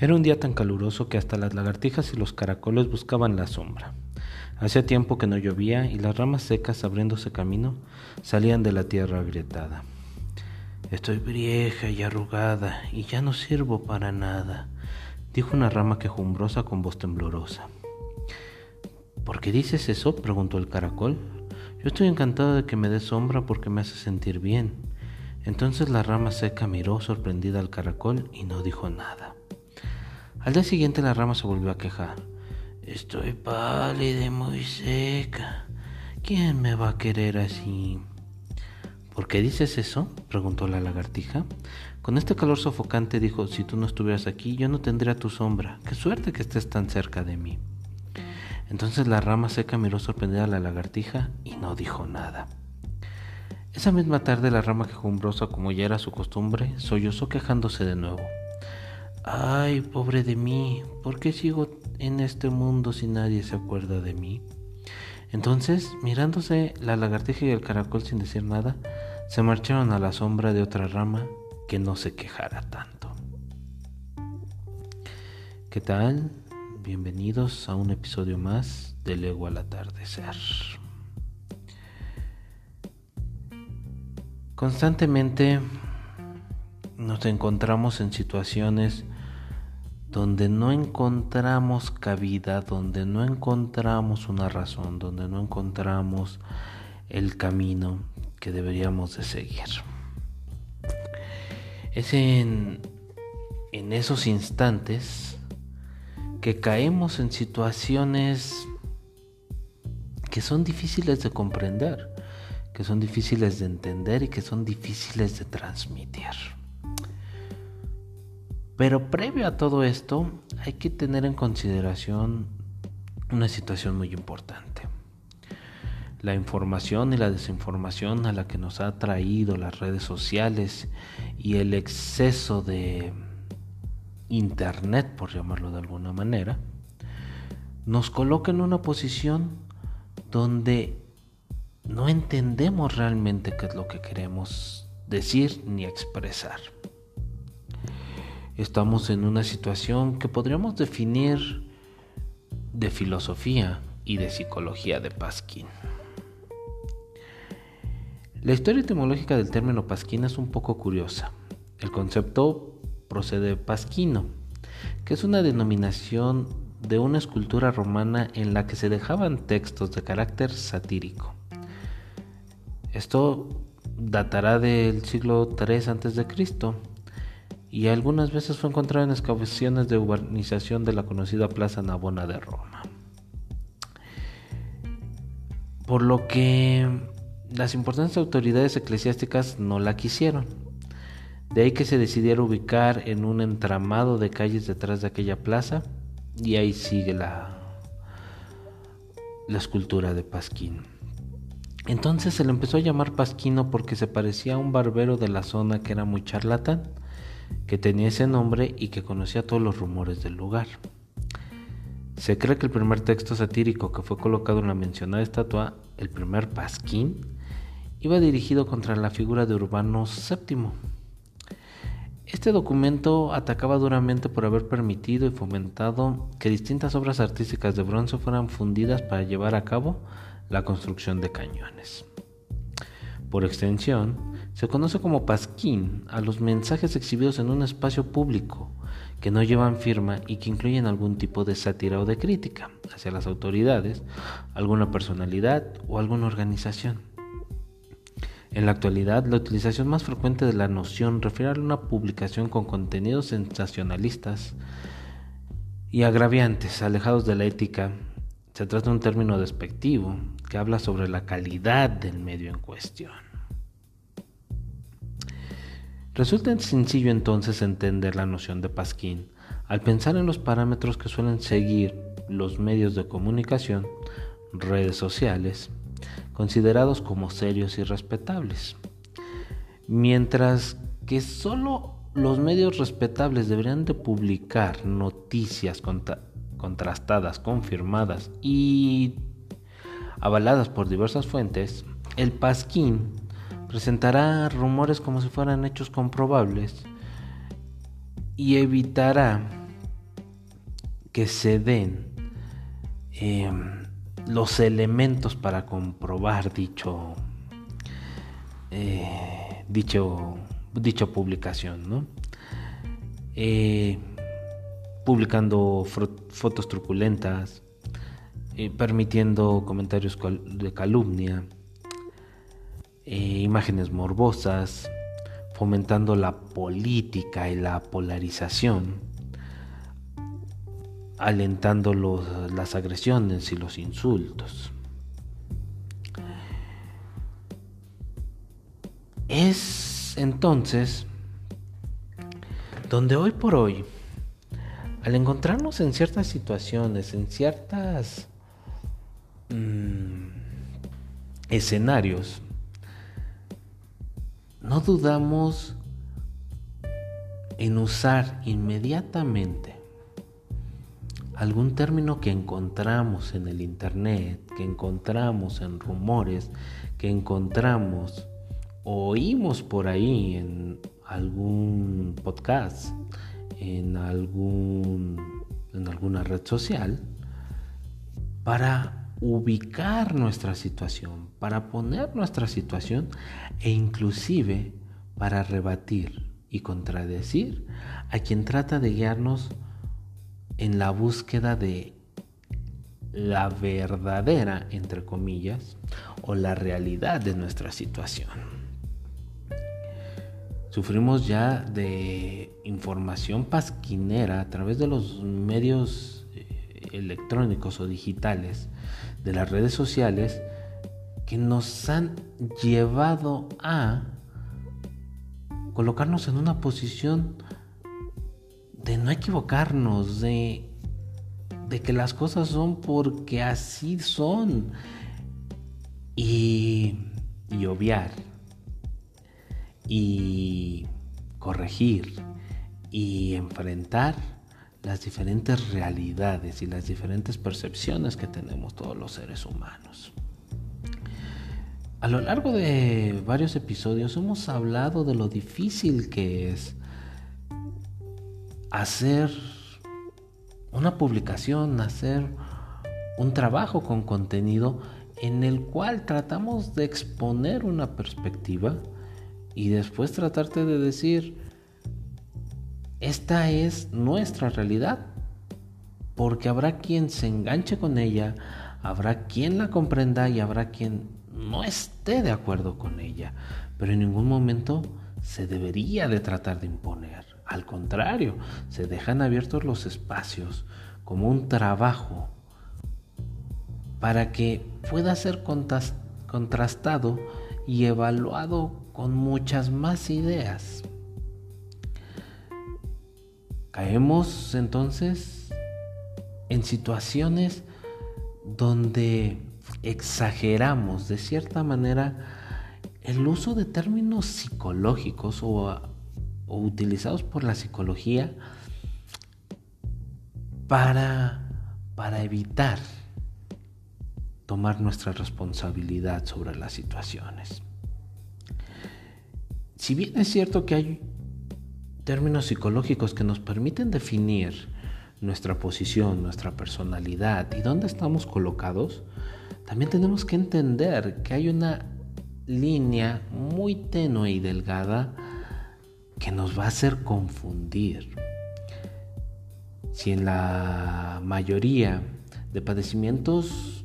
Era un día tan caluroso que hasta las lagartijas y los caracoles buscaban la sombra. Hacía tiempo que no llovía y las ramas secas abriéndose camino salían de la tierra agrietada. Estoy vieja y arrugada y ya no sirvo para nada, dijo una rama quejumbrosa con voz temblorosa. ¿Por qué dices eso? preguntó el caracol. Yo estoy encantado de que me dé sombra porque me hace sentir bien. Entonces la rama seca miró sorprendida al caracol y no dijo nada. Al día siguiente la rama se volvió a quejar. Estoy pálida y muy seca. ¿Quién me va a querer así? ¿Por qué dices eso? preguntó la lagartija. Con este calor sofocante dijo, si tú no estuvieras aquí, yo no tendría tu sombra. Qué suerte que estés tan cerca de mí. Entonces la rama seca miró sorprendida a la lagartija y no dijo nada. Esa misma tarde la rama quejumbrosa, como ya era su costumbre, sollozó quejándose de nuevo. Ay, pobre de mí, ¿por qué sigo en este mundo si nadie se acuerda de mí? Entonces, mirándose la lagartija y el caracol sin decir nada, se marcharon a la sombra de otra rama que no se quejara tanto. ¿Qué tal? Bienvenidos a un episodio más de Lego al atardecer. Constantemente nos encontramos en situaciones donde no encontramos cabida, donde no encontramos una razón, donde no encontramos el camino que deberíamos de seguir. Es en, en esos instantes que caemos en situaciones que son difíciles de comprender, que son difíciles de entender y que son difíciles de transmitir. Pero previo a todo esto, hay que tener en consideración una situación muy importante. La información y la desinformación a la que nos ha traído las redes sociales y el exceso de Internet, por llamarlo de alguna manera, nos coloca en una posición donde no entendemos realmente qué es lo que queremos decir ni expresar estamos en una situación que podríamos definir de filosofía y de psicología de Pasquín. La historia etimológica del término pasquín es un poco curiosa. El concepto procede de pasquino, que es una denominación de una escultura romana en la que se dejaban textos de carácter satírico. Esto datará del siglo III a.C y algunas veces fue encontrado en excavaciones de urbanización de la conocida Plaza Navona de Roma. Por lo que las importantes autoridades eclesiásticas no la quisieron. De ahí que se decidiera ubicar en un entramado de calles detrás de aquella plaza y ahí sigue la, escultura de Pasquín. Entonces se le empezó a llamar Pasquino porque se parecía a un barbero de la zona que era muy charlatán que tenía ese nombre y que conocía todos los rumores del lugar. Se cree que el primer texto satírico que fue colocado en la mencionada estatua, el primer pasquín, iba dirigido contra la figura de Urbano VII. Este documento atacaba duramente por haber permitido y fomentado que distintas obras artísticas de bronce fueran fundidas para llevar a cabo la construcción de cañones. Por extensión, se conoce como pasquín a los mensajes exhibidos en un espacio público que no llevan firma y que incluyen algún tipo de sátira o de crítica hacia las autoridades, alguna personalidad o alguna organización. En la actualidad, la utilización más frecuente de la noción refiere a una publicación con contenidos sensacionalistas y agraviantes, alejados de la ética. Se trata de un término despectivo que habla sobre la calidad del medio en cuestión. Resulta sencillo entonces entender la noción de Pasquín al pensar en los parámetros que suelen seguir los medios de comunicación, redes sociales, considerados como serios y respetables. Mientras que solo los medios respetables deberían de publicar noticias contrastadas, confirmadas y avaladas por diversas fuentes, el Pasquín presentará rumores como si fueran hechos comprobables y evitará que se den em, los elementos para comprobar dicho, eh, dicho, dicha publicación, ¿no? Eh, publicando fotos truculentas, eh, permitiendo comentarios de calumnia, imágenes morbosas, fomentando la política y la polarización, alentando las agresiones y los insultos. Es entonces donde hoy por hoy, al encontrarnos en ciertas situaciones, en ciertas mm, escenarios, no dudamos en usar inmediatamente algún término que encontramos en el Internet, que encontramos en rumores, que encontramos o oímos por ahí en algún podcast, en, algún, en alguna red social, para ubicar nuestra situación, para poner nuestra situación e inclusive para rebatir y contradecir a quien trata de guiarnos en la búsqueda de la verdadera, entre comillas, o la realidad de nuestra situación. Sufrimos ya de información pasquinera a través de los medios eh, electrónicos o digitales de las redes sociales que nos han llevado a colocarnos en una posición de no equivocarnos, de, de que las cosas son porque así son. Y, y obviar y corregir y enfrentar las diferentes realidades y las diferentes percepciones que tenemos todos los seres humanos. A lo largo de varios episodios hemos hablado de lo difícil que es hacer una publicación, hacer un trabajo con contenido en el cual tratamos de exponer una perspectiva y después tratarte de decir, esta es nuestra realidad, porque habrá quien se enganche con ella, habrá quien la comprenda y habrá quien no esté de acuerdo con ella, pero en ningún momento se debería de tratar de imponer. Al contrario, se dejan abiertos los espacios como un trabajo para que pueda ser contrastado y evaluado con muchas más ideas. Caemos entonces en situaciones donde exageramos de cierta manera el uso de términos psicológicos o, utilizados por la psicología para, para evitar tomar nuestra responsabilidad sobre las situaciones. Si bien es cierto que hay términos psicológicos que nos permiten definir nuestra posición, nuestra personalidad y dónde estamos colocados, también tenemos que entender que hay una línea muy tenue y delgada que nos va a hacer confundir. Si en la mayoría de padecimientos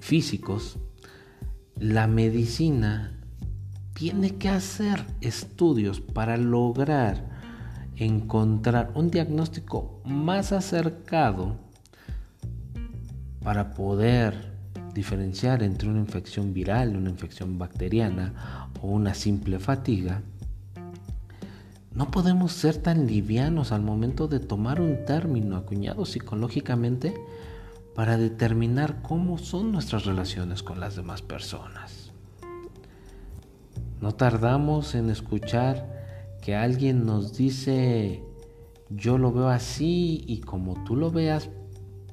físicos la medicina tiene que hacer estudios para lograr encontrar un diagnóstico más acercado para poder diferenciar entre una infección viral, una infección bacteriana o una simple fatiga, no podemos ser tan livianos al momento de tomar un término acuñado psicológicamente para determinar cómo son nuestras relaciones con las demás personas. No tardamos en escuchar que alguien nos dice, yo lo veo así y como tú lo veas,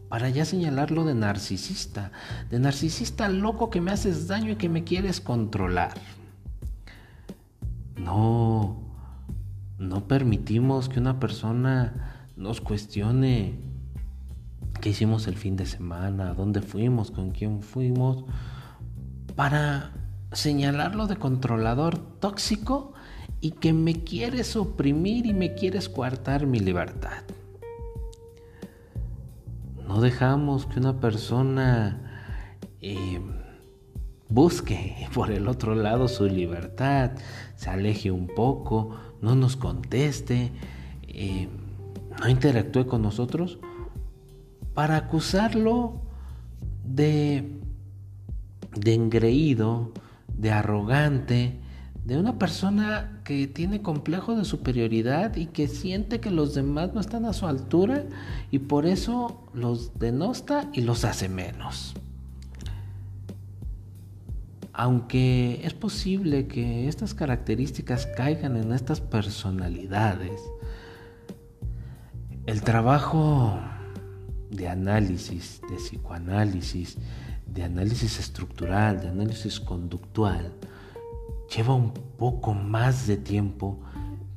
para ya señalarlo de narcisista, de narcisista loco que me haces daño y que me quieres controlar. No, no permitimos que una persona nos cuestione qué hicimos el fin de semana, dónde fuimos, con quién fuimos, para señalarlo de controlador tóxico y que me quieres oprimir y me quieres coartar mi libertad. No dejamos que una persona eh, busque por el otro lado su libertad, se aleje un poco, no nos conteste, eh, no interactúe con nosotros para acusarlo de, de engreído, de arrogante, de una persona que tiene complejo de superioridad y que siente que los demás no están a su altura y por eso los denosta y los hace menos. Aunque es posible que estas características caigan en estas personalidades, el trabajo de análisis, de psicoanálisis, de análisis estructural, de análisis conductual, lleva un poco más de tiempo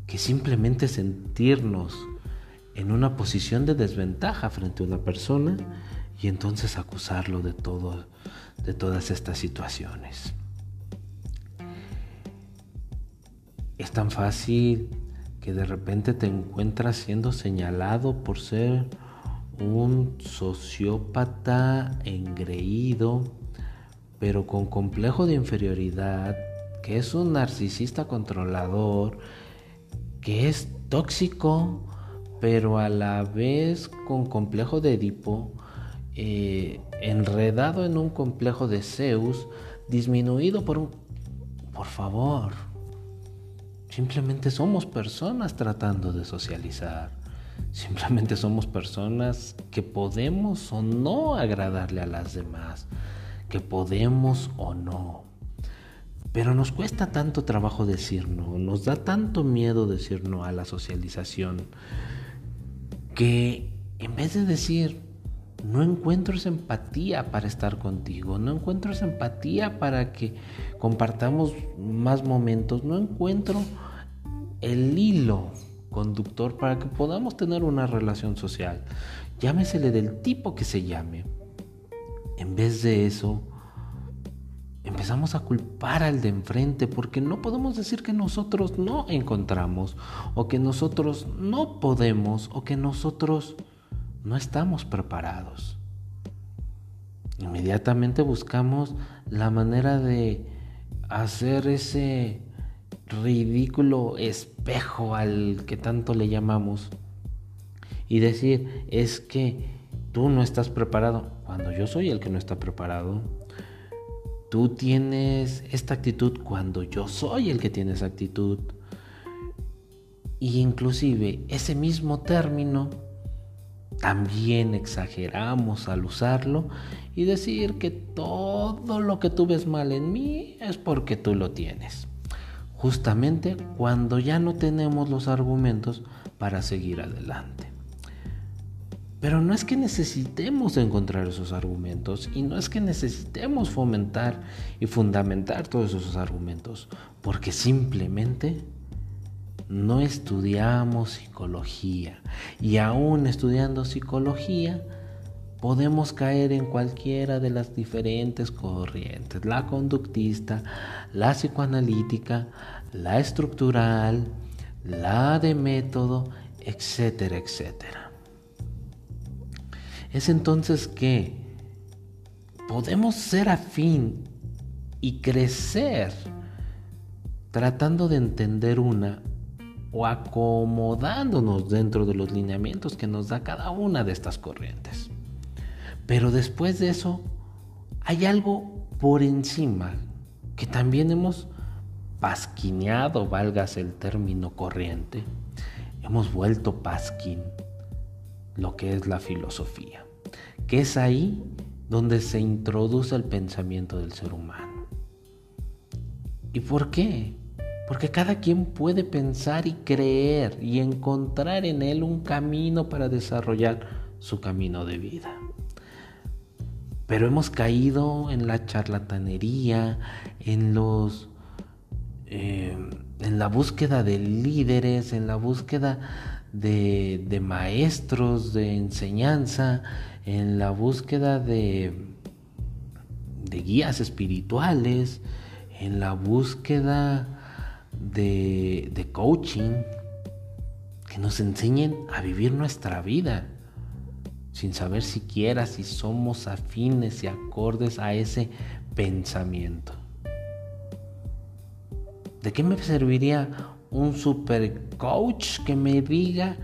que simplemente sentirnos en una posición de desventaja frente a una persona y entonces acusarlo de de todas estas situaciones. Es tan fácil que de repente te encuentras siendo señalado por ser un sociópata engreído, pero con complejo de inferioridad, que es un narcisista controlador, que es tóxico, pero a la vez con complejo de Edipo, eh, enredado en un complejo de Zeus, disminuido por un... Por favor, simplemente somos personas tratando de socializar. Simplemente somos personas que podemos o no agradarle a las demás, que podemos o no. Pero nos cuesta tanto trabajo decir no, nos da tanto miedo decir no a la socialización, que en vez de decir, no encuentro esa empatía para estar contigo, no encuentro esa empatía para que compartamos más momentos, no encuentro el hilo conductor para que podamos tener una relación social. Llámesele del tipo que se llame. En vez de eso, empezamos a culpar al de enfrente porque no podemos decir que nosotros no encontramos o que nosotros no podemos o que nosotros no estamos preparados. Inmediatamente buscamos la manera de hacer ese ridículo espejo al que tanto le llamamos y decir es que tú no estás preparado cuando yo soy el que no está preparado. Tú tienes esta actitud cuando yo soy el que tiene esa actitud. Y inclusive ese mismo término también exageramos al usarlo y decir que todo lo que tú ves mal en mí es porque tú lo tienes. Justamente cuando ya no tenemos los argumentos para seguir adelante. Pero no es que necesitemos encontrar esos argumentos y no es que necesitemos fomentar y fundamentar todos esos argumentos, porque simplemente no estudiamos psicología y aún estudiando psicología podemos caer en cualquiera de las diferentes corrientes, la conductista, la psicoanalítica, la estructural, la de método, etcétera, etcétera. Es entonces que podemos ser afín y crecer tratando de entender una o acomodándonos dentro de los lineamientos que nos da cada una de estas corrientes. Pero después de eso, hay algo por encima que también hemos pasquineado, valgas el término corriente, hemos vuelto pasquín lo que es la filosofía, que es ahí donde se introduce el pensamiento del ser humano. ¿Y por qué? Porque cada quien puede pensar y creer y encontrar en él un camino para desarrollar su camino de vida. Pero hemos caído en la charlatanería, en los eh, en la búsqueda de líderes, en la búsqueda de, de maestros de enseñanza, en la búsqueda de, de guías espirituales, en la búsqueda de, de coaching, que nos enseñen a vivir nuestra vida sin saber siquiera si somos afines y acordes a ese pensamiento. ¿De qué me serviría un super coach que me diga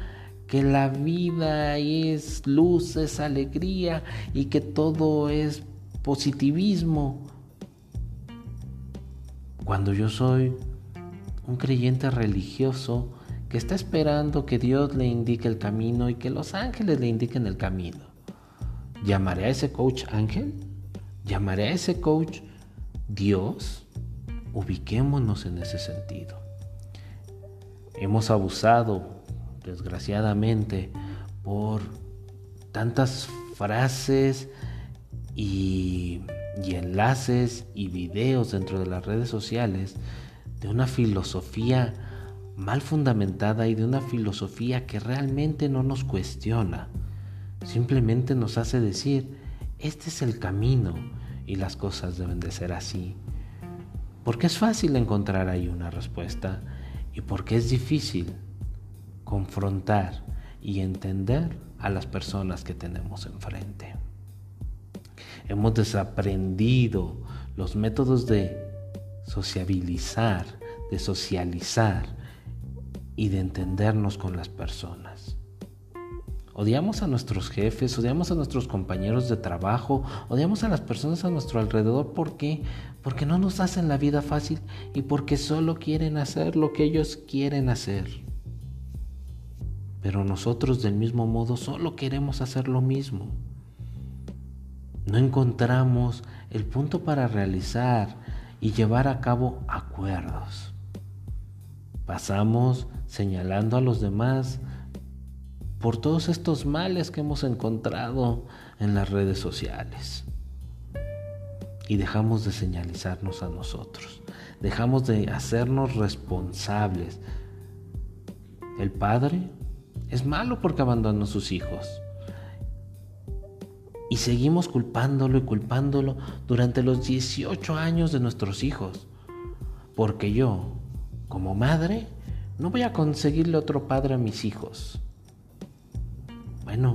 que la vida es luz, es alegría y que todo es positivismo? Cuando yo soy un creyente religioso que está esperando que Dios le indique el camino y que los ángeles le indiquen el camino. ¿Llamaré a ese coach ángel? ¿Llamaré a ese coach Dios? Ubiquémonos en ese sentido. Hemos abusado, desgraciadamente, por tantas frases y, y enlaces y videos dentro de las redes sociales de una filosofía mal fundamentada y de una filosofía que realmente no nos cuestiona. Simplemente nos hace decir, este es el camino y las cosas deben de ser así. Porque es fácil encontrar ahí una respuesta y porque es difícil confrontar y entender a las personas que tenemos enfrente. Hemos desaprendido los métodos de sociabilizar, de socializar, y de entendernos con las personas. Odiamos a nuestros jefes, odiamos a nuestros compañeros de trabajo, odiamos a las personas a nuestro alrededor. ¿Por qué? Porque no nos hacen la vida fácil y porque solo quieren hacer lo que ellos quieren hacer. Pero nosotros del mismo modo solo queremos hacer lo mismo. No encontramos el punto para realizar y llevar a cabo acuerdos. Pasamos señalando a los demás por todos estos males que hemos encontrado en las redes sociales. Y dejamos de señalizarnos a nosotros. Dejamos de hacernos responsables. El padre es malo porque abandonó a sus hijos. Y seguimos culpándolo y culpándolo durante los 18 años de nuestros hijos. Porque yo, como madre, no voy a conseguirle otro padre a mis hijos. Bueno,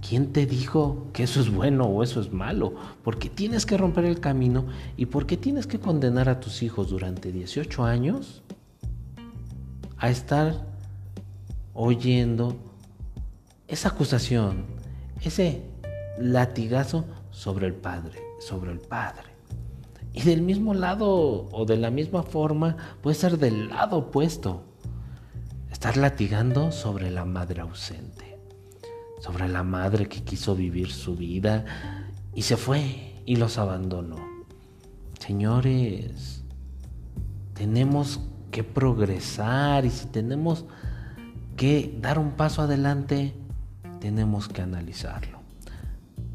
¿quién te dijo que eso es bueno o eso es malo? ¿Por qué tienes que romper el camino y por qué tienes que condenar a tus hijos durante 18 años a estar oyendo esa acusación, ese latigazo sobre el padre, sobre el padre? Y del mismo lado o de la misma forma puede ser del lado opuesto. Estar latigando sobre la madre ausente. Sobre la madre que quiso vivir su vida y se fue y los abandonó. Señores, tenemos que progresar y si tenemos que dar un paso adelante, tenemos que analizarlo.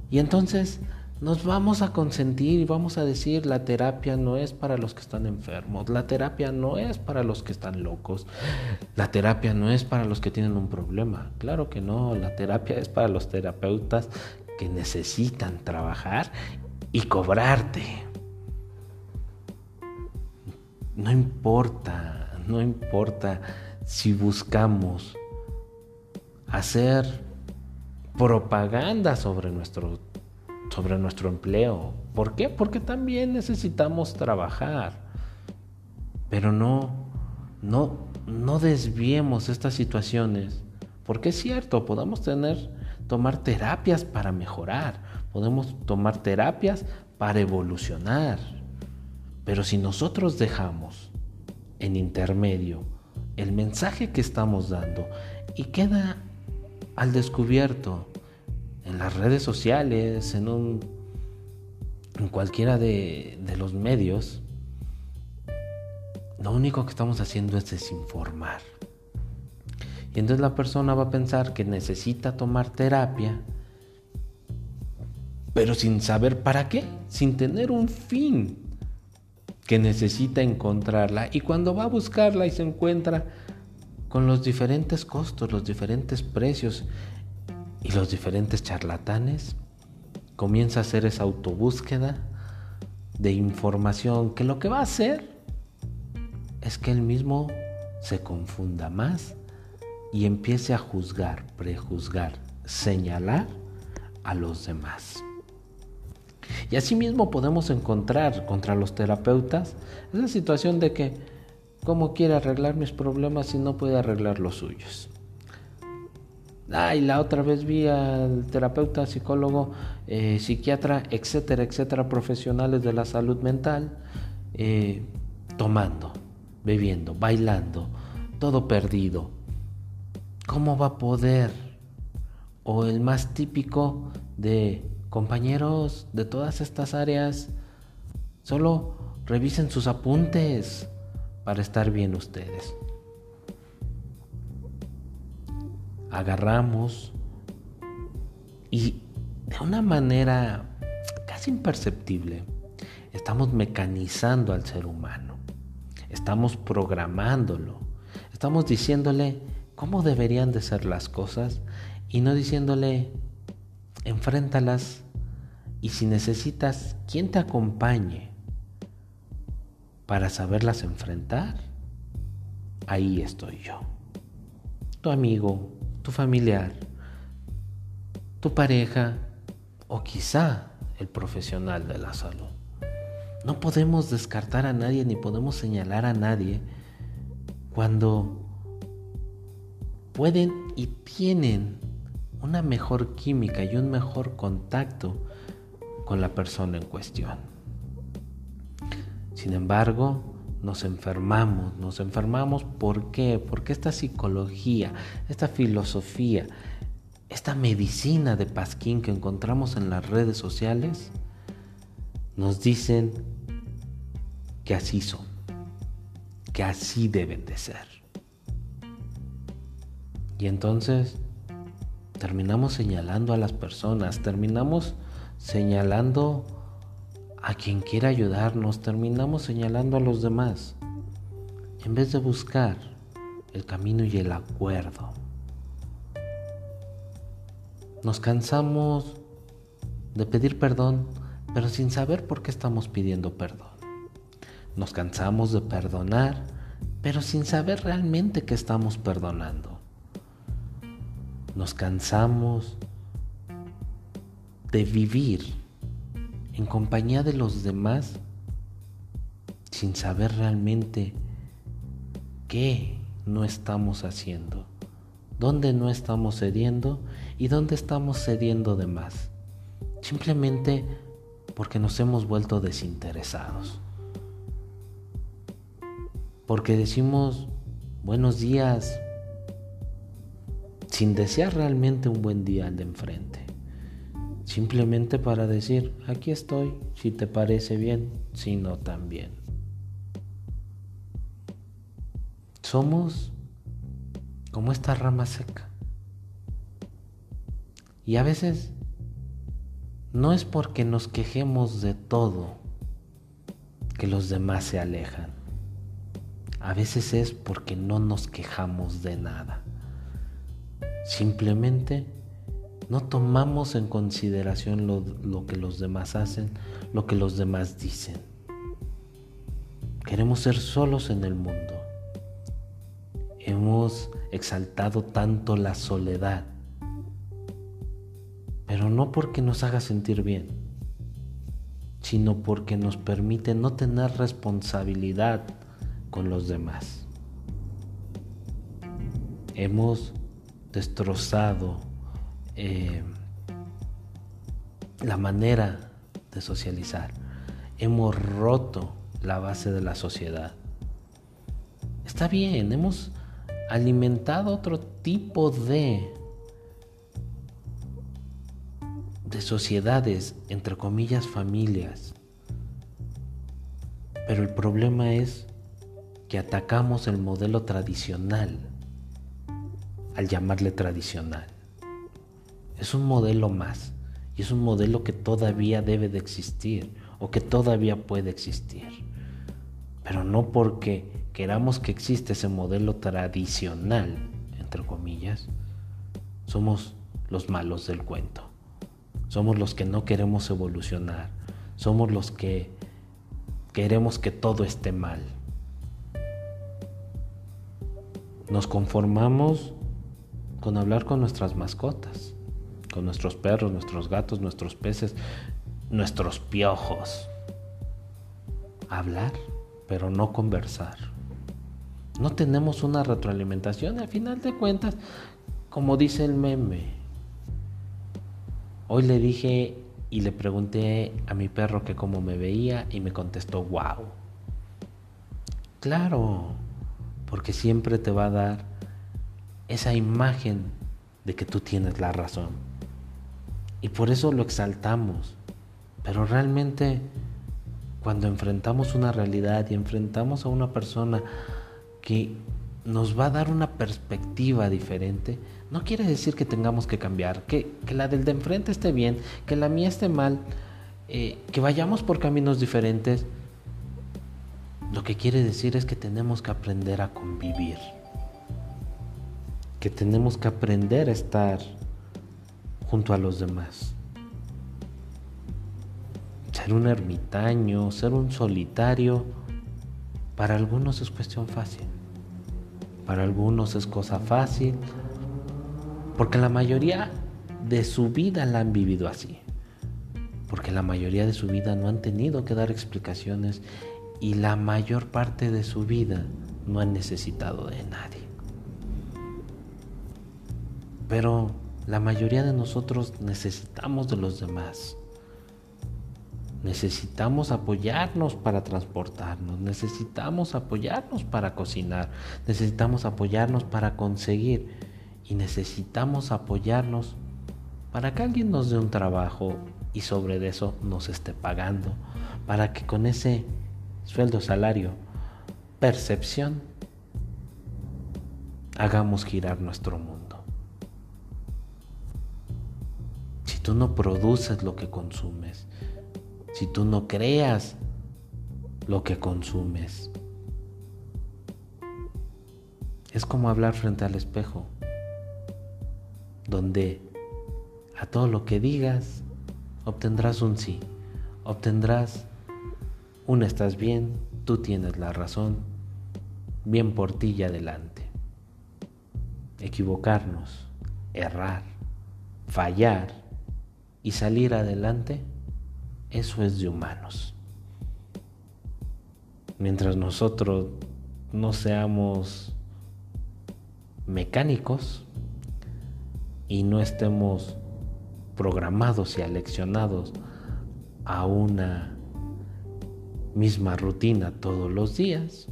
Y entonces nos vamos a consentir y vamos a decir la terapia no es para los que están enfermos, la terapia no es para los que están locos, la terapia no es para los que tienen un problema. Claro que no, la terapia es para los terapeutas que necesitan trabajar y cobrarte. No importa, no importa si buscamos hacer propaganda sobre nuestro sobre nuestro empleo. ¿Por qué? Porque también necesitamos trabajar. Pero no, no, no desviemos estas situaciones. Porque es cierto, podemos tener, tomar terapias para mejorar. Podemos tomar terapias para evolucionar. Pero si nosotros dejamos en intermedio el mensaje que estamos dando y queda al descubierto en las redes sociales, en un en cualquiera de, de los medios, lo único que estamos haciendo es desinformar. Y entonces la persona va a pensar que necesita tomar terapia, pero sin saber para qué, sin tener un fin que necesita encontrarla. Y cuando va a buscarla y se encuentra con los diferentes costos, los diferentes precios y los diferentes charlatanes, comienza a hacer esa autobúsqueda de información que lo que va a hacer es que él mismo se confunda más y empiece a juzgar, prejuzgar, señalar a los demás. Y asimismo podemos encontrar contra los terapeutas esa situación de que, ¿cómo quiere arreglar mis problemas si no puede arreglar los suyos? Ay, la otra vez vi al terapeuta, psicólogo, eh, psiquiatra, etcétera, etcétera, profesionales de la salud mental, eh, tomando, bebiendo, bailando, todo perdido. ¿Cómo va a poder? O el más típico de compañeros de todas estas áreas, solo revisen sus apuntes para estar bien ustedes. Agarramos y de una manera casi imperceptible estamos mecanizando al ser humano, estamos programándolo, estamos diciéndole cómo deberían de ser las cosas y no diciéndole enfréntalas y si necesitas quien te acompañe para saberlas enfrentar, ahí estoy yo. Tu amigo, tu familiar, tu pareja o quizá el profesional de la salud. No podemos descartar a nadie ni podemos señalar a nadie cuando pueden y tienen una mejor química y un mejor contacto con la persona en cuestión. Sin embargo, nos enfermamos, nos enfermamos ¿por qué? Porque esta psicología, esta filosofía, esta medicina de Pasquín que encontramos en las redes sociales, nos dicen que así son, que así deben de ser. Y entonces terminamos señalando a las personas, terminamos señalando a quien quiera ayudarnos, terminamos señalando a los demás, en vez de buscar el camino y el acuerdo. Nos cansamos de pedir perdón, pero sin saber por qué estamos pidiendo perdón. Nos cansamos de perdonar, pero sin saber realmente que estamos perdonando nos cansamos de vivir en compañía de los demás sin saber realmente qué no estamos haciendo, dónde no estamos cediendo y dónde estamos cediendo de más. Simplemente porque nos hemos vuelto desinteresados. Porque decimos buenos días, sin desear realmente un buen día al de enfrente. Simplemente para decir, aquí estoy, si te parece bien, si no también. Somos como esta rama seca. Y a veces no es porque nos quejemos de todo que los demás se alejan. A veces es porque no nos quejamos de nada. Simplemente no tomamos en consideración lo, que los demás hacen, lo que los demás dicen. Queremos ser solos en el mundo. Hemos exaltado tanto la soledad, pero no porque nos haga sentir bien, sino porque nos permite no tener responsabilidad con los demás. Hemos destrozado eh, la manera de socializar. Hemos roto la base de la sociedad. Está bien, hemos alimentado otro tipo de de sociedades, entre comillas, familias. Pero el problema es que atacamos el modelo tradicional al llamarle tradicional. Es un modelo más y es un modelo que todavía debe de existir o que todavía puede existir. Pero no porque queramos que existe ese modelo tradicional, entre comillas, somos los malos del cuento. Somos los que no queremos evolucionar. Somos los que queremos que todo esté mal. Nos conformamos con hablar con nuestras mascotas, con nuestros perros, nuestros gatos, nuestros peces, nuestros piojos. Hablar, pero no conversar. No tenemos una retroalimentación. Al final de cuentas, como dice el meme, hoy le dije y le pregunté a mi perro que cómo me veía y me contestó, wow. Claro, porque siempre te va a dar esa imagen de que tú tienes la razón. Y por eso lo exaltamos. Pero realmente cuando enfrentamos una realidad y enfrentamos a una persona que nos va a dar una perspectiva diferente, no quiere decir que tengamos que cambiar, que, la del de enfrente esté bien, que la mía esté mal, eh, que vayamos por caminos diferentes. Lo que quiere decir es que tenemos que aprender a convivir, que tenemos que aprender a estar junto a los demás. Ser un ermitaño, ser un solitario, para algunos es cuestión fácil, para algunos es cosa fácil, porque la mayoría de su vida la han vivido así. Porque la mayoría de su vida no han tenido que dar explicaciones y la mayor parte de su vida no han necesitado de nadie. Pero la mayoría de nosotros necesitamos de los demás. Necesitamos apoyarnos para transportarnos, necesitamos apoyarnos para cocinar, necesitamos apoyarnos para conseguir y necesitamos apoyarnos para que alguien nos dé un trabajo y sobre eso nos esté pagando, para que con ese sueldo, salario, percepción, hagamos girar nuestro mundo. Si tú no produces lo que consumes, si tú no creas lo que consumes, es como hablar frente al espejo donde a todo lo que digas obtendrás un sí, obtendrás un estás bien, tú tienes la razón, bien por ti y adelante. Equivocarnos, errar, fallar y salir adelante, eso es de humanos. Mientras nosotros no seamos mecánicos, y no estemos programados y aleccionados a una misma rutina todos los días,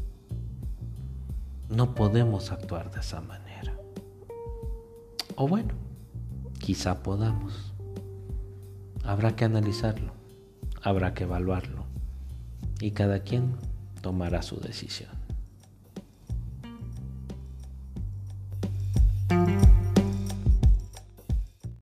no podemos actuar de esa manera. O bueno, quizá podamos. Habrá que analizarlo, habrá que evaluarlo y cada quien tomará su decisión.